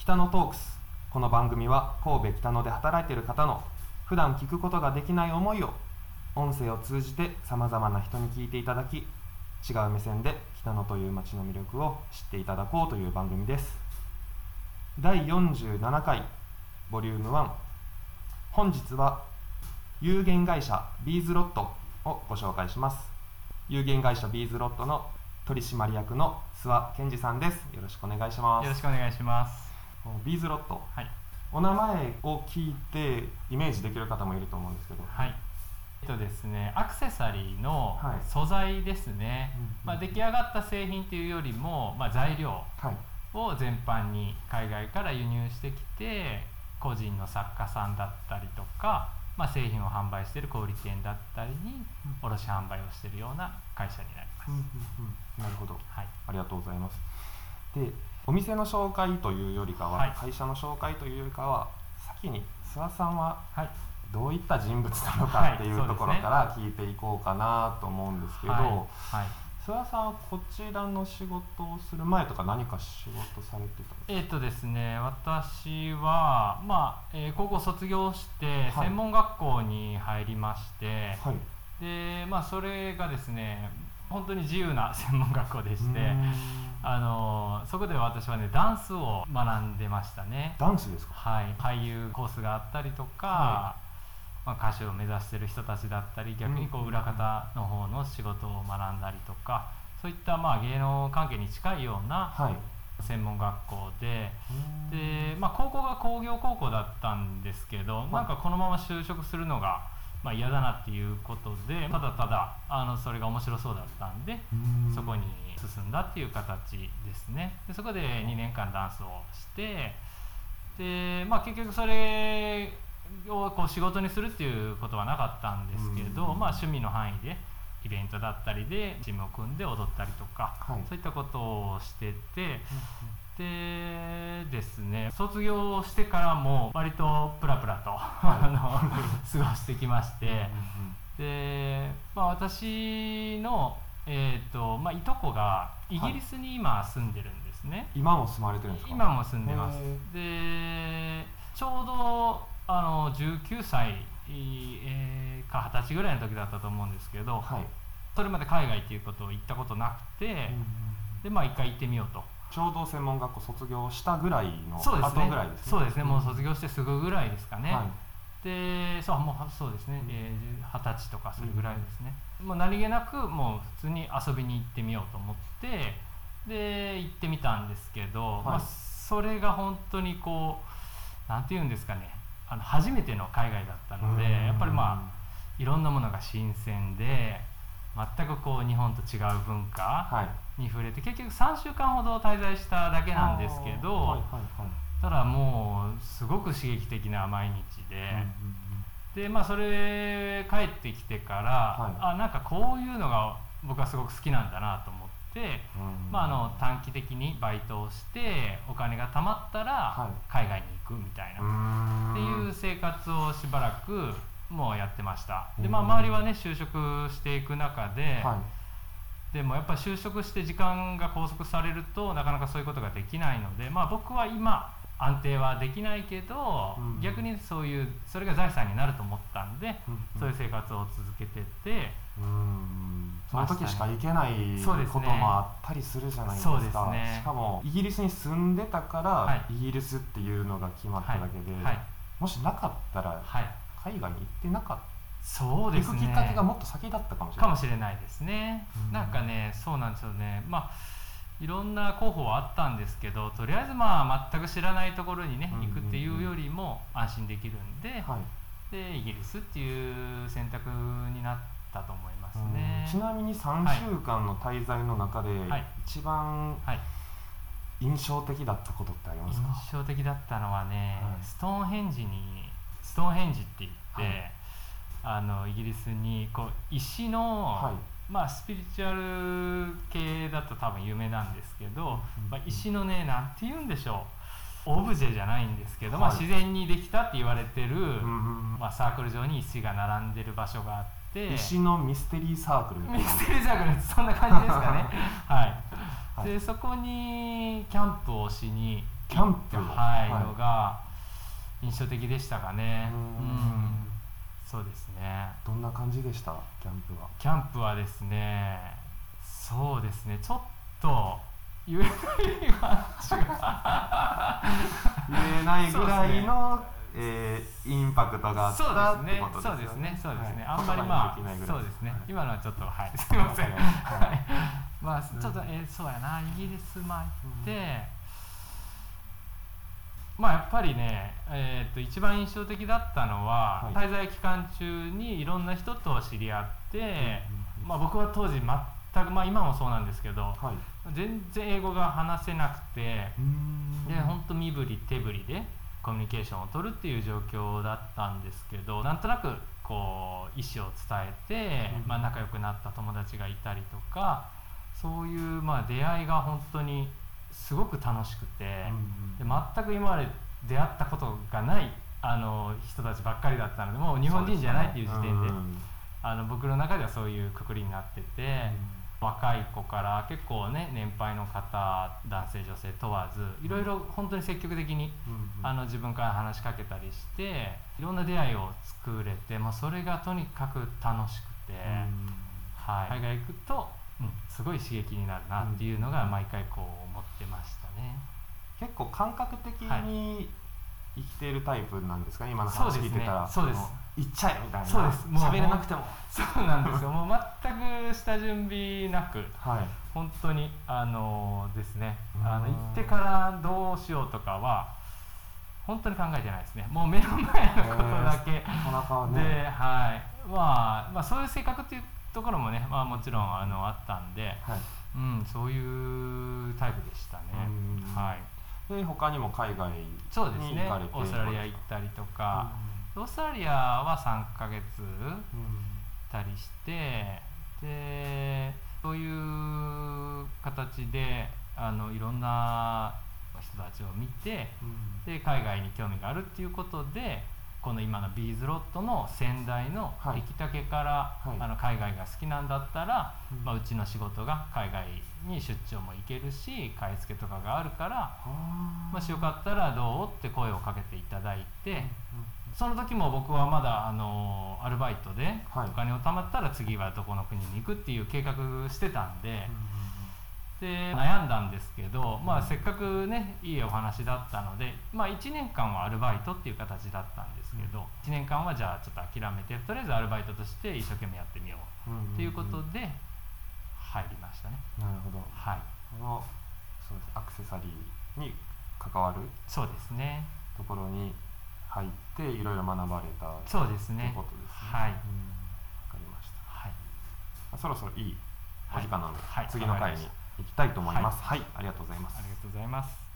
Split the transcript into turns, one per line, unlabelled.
北野トークス。この番組は神戸北野で働いている方の普段聞くことができない思いを音声を通じてさまざまな人に聞いていただき違う目線で北野という街の魅力を知っていただこうという番組です。第47回ボリューム1本日は有限会社ビーズロットをご紹介します。有限会社ビーズロットの取締役の諏訪健二さんです。よろしくお願いします。
よろしくお願いします。
ビーズロット。
はい。
お名前を聞いてイメージできる方もいると思うんですけど。
はい。えっとですねアクセサリーの
はい。
素材ですね、
うんうん
まあ、出来上がった製品っていうよりも、まあ、材料
はい。
を全般に海外から輸入してきて個人の作家さんだったりとか、まあ、製品を販売している小売店だったりに卸販売をしているような会社になります、
うんうんうん。なるほど。
はい。
ありがとうございます。でお店の紹介というよりかは、
はい。
会社の紹介というよりかは先に諏訪さんは
はい。
どういった人物なの
はい。
かっていうところから聞いていこうかなと思うんですけど、
はい。はい。
諏訪さんはこちらの仕事をする前とか何か仕事されてたんですか？
えーとですね、私は、まあえー高校卒業して
はい。
専門学校に入りまして、
はい。
でまあ、それがですね本当に自由な専門学校でしてあのそこで私はねダンスを学んでましたね、
ダンスですか？
はい、俳優コースがあったりとか、
は
まあ、歌手を目指してる人たちだったり逆にこ
う
裏方の方の仕事を学んだりとかそういったまあ芸能関係に近いような
はい。
専門学校で。で、まあ、高校が工業高校だったんですけど、
い。
なんかこのまま就職するのが、まあ、嫌だなっていうことでただただあのそれが面白そうだったんで、そこに進んだっていう形ですね。でそこで2年間ダンスをしてで、まあ、結局それをこう仕事にするっていうことはなかったんですけど、
うん。
まあ、趣味の範囲でイベントだったりでチームを組んで踊ったりとか、
はい。
そういったことをしてて。でですね卒業してからも割とプラプラと、あの 過ごしてきまして、で、まあ、私の、えーとまあ、いとこがイギリスに今住んでるんですね、
今も住まれてるんですか？
今も住んでます。
へ
でちょうどあの19歳、えーか20歳ぐらいの時だったと思うんですけど、
はい、
それまで海外っていうことを言ったことなくて、でまあ一回行ってみようと
ちょうど専門学校卒業したぐらいの後ぐらいですね。
そうですね、もう卒
業
業してすぐぐらいですかね、
はい。
でそうもうそうですね。二十、歳とかそれぐらいですね、もう何気なくもう普通に遊びに行ってみようと思ってで行ってみたんですけど、
はい。
まあ、それが本当にこうなんて言うんですかね。あの初めての海外だったのでやっぱりまあいろんなものが新鮮で全くこう日本と違う文化
はい。
に触れて結局3週間ほど滞在しただけなんですけど、
はいはいはい
ただもうすごく刺激的な毎日で、でまあそれ帰ってきてから、
はい。
あなんかこういうのが僕はすごく好きなんだなと思って、
うん
まあ、あの短期的にバイトをしてお金が貯まったら
はい。
海外に行くみたいな、
うん。
っていう生活をしばらくもうやってました。でまあ
うん
周りはね就職していく中で、
はい。
でもやっぱり就職して時間が拘束されるとなかなかそういうことができないので、まあ、僕は今安定はできないけど、
うん。
逆にそういうそれが財産になると思ったんで、
うん。
そういう生活を続けてて
うん。その時しか行けないこともあったりするじゃないですか。
そうですね。
しかもイギリスに住んでたから、
は
イギリスっていうのが決まっただけで、
はい。
もしなかったら
はい
海外に行ってなかった。
そうですね。
行くきっかけがもっと先だったかもしれ
か
ない。
もしれないですね、
うん。
なんかねそうなんですよね。まあいろんな候補はあったんですけどとりあえずまあ全く知らないところにね
うんうんうん。
行くっていうよりも安心できるんで、
はい。
でイギリスっていう選択になったと思います
うん。
ね。
ちなみに3週間の滞在の中で
はい。
一番
はい、
印象的だったことってありますか、
印象的だったのはね、
はい。
ストーンヘンジにストーンヘンジって言って、
はい。
あのイギリスにこう石の、
はい。
まあスピリチュアル系だと多分有名なんですけど、
うん
まあ、石のねなんて言うんでしょう。オブジェじゃないんですけど、まあ、
はい
自然にできたって言われてる、まあ、サークル状に石が並んでる場所があって。
石のミステリーサークルみたいな。
ミステリーサークルそんな感じですかね。はい、
はい。
でそこにキャンプをしに
キャンプ
はい、
はい。
のが印象的でしたかね。
う
うん。んそうですね。
どんな感じでした？キャンプは。
キャンプはですねそうですね。ちょっと言えない
言えないぐらいの、えーインパクトがあっ
そう
たって
ですね。
ことですよね。
そうですね。そうですね、
はい。
あんまりまあそうですね、
はい。
今のはちょっとはい。すいません、
は
はい。
い
まあちょっと、えーそうやな。イギリス前行って、まあやっぱりね、えー、と一番印象的だったのは、
はい。
滞在期間中にいろんな人と知り合って、まあ、僕は当時全く、まあ、今もそうなんですけど
はい。
全然英語が話せなくて、
うん。
で本当身振り手振りでコミュニケーションを取るっていう状況だったんですけどなんとなくこう意思を伝えて、
うん。
まあ、仲良くなった友達がいたりとかそういうまあ出会いが本当にすごく楽しくて、で全く今まで出会ったことがないあの人たちばっかりだったのでもう日本人じゃないっていう時点で
うん
あの僕の中ではそういうくくりになってて。若い子から結構ね年配の方男性女性問わずいろいろ本当に積極的に
うん
あの自分から話しかけたりしていろんな出会いを作れて、まあ、それがとにかく楽しくて、はい、海外行くと、うん、すごい刺激になるなっていうのが毎回こう思ってましたね。
結構感覚的
はい。
に生きているタイプなんですか、今の
そうですね
話聞いてたら。
そうです
も行っちゃえみたいな。
そうです。もう
喋れなくても。
そうなんですよ。もう全く下準備なく
はい。
本当にあのですね
うん。
あの行ってからどうしようとかは本当に考えてないですね。もう目の前のことだけ
なかなか
で、
ね。
はい。まあ、まあそういう性格っていうところもね、まあ、もちろんあのあったんで、
はい。
うん、そういうタイプでしたね。
うん。
はい。
で他にも海外に
そうですね。
行かれて
オーストラリア行ったりとか、オーストラリアは3ヶ月たりしてでそういう形であのいろんな人たちを見て
うん。
で海外に興味があるっていうことでこの今のビーズロットの先代の
はい。
出来たけから、
はい。
あの海外が好きなんだったら、
うん。
まあ、うちの仕事が海外に出張も行けるし買い付けとかがあるから
あー。
もしよかったらどうって声をかけていただいて。
うん
その時も僕はまだあのアルバイトで
はい。
お金を貯まったら次はどこの国に行くっていう計画してたんでで悩んだんですけど、まあ、せっかくねいいお話だったので、まあ、1年間はアルバイトっていう形だったんですけど、1年間はじゃあちょっと諦めてとりあえずアルバイトとして一生懸命やってみよう
うんうんうん。
っていうことで入りましたね。
なるほど。
はい。
このそうですアクセサリーに関わる
そうですね。
ところに入っていろいろ学ばれた
そうですね。
ということですね。
はい。
うん。わかりました。
はい。
あそろそろいいお時間なので、
はい。
次の回に行きたいと思います。はい、ありがとうございます
あ。りがとうございます